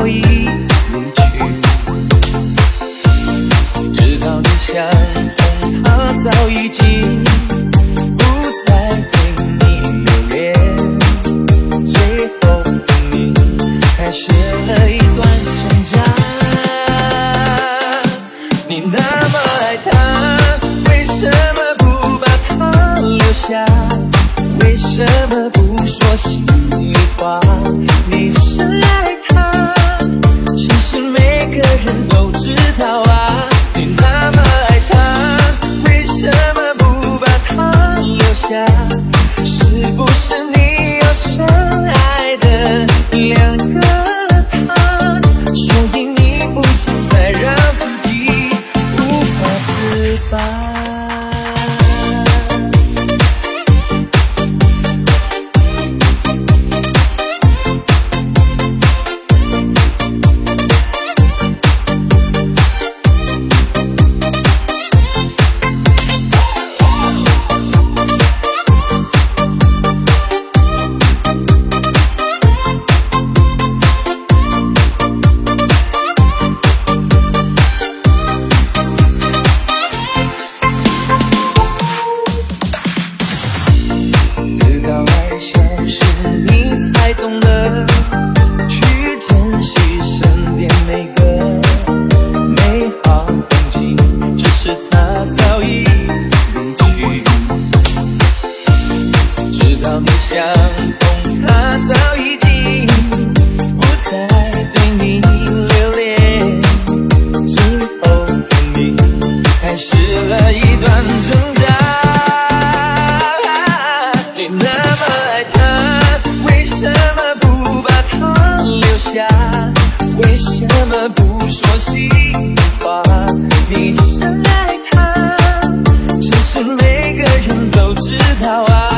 早已离去直到你想通他早已经不再对你留恋最后的你开始。怎么不说心里话你深爱他这是每个人都知道啊。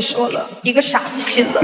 说了一个傻子信了。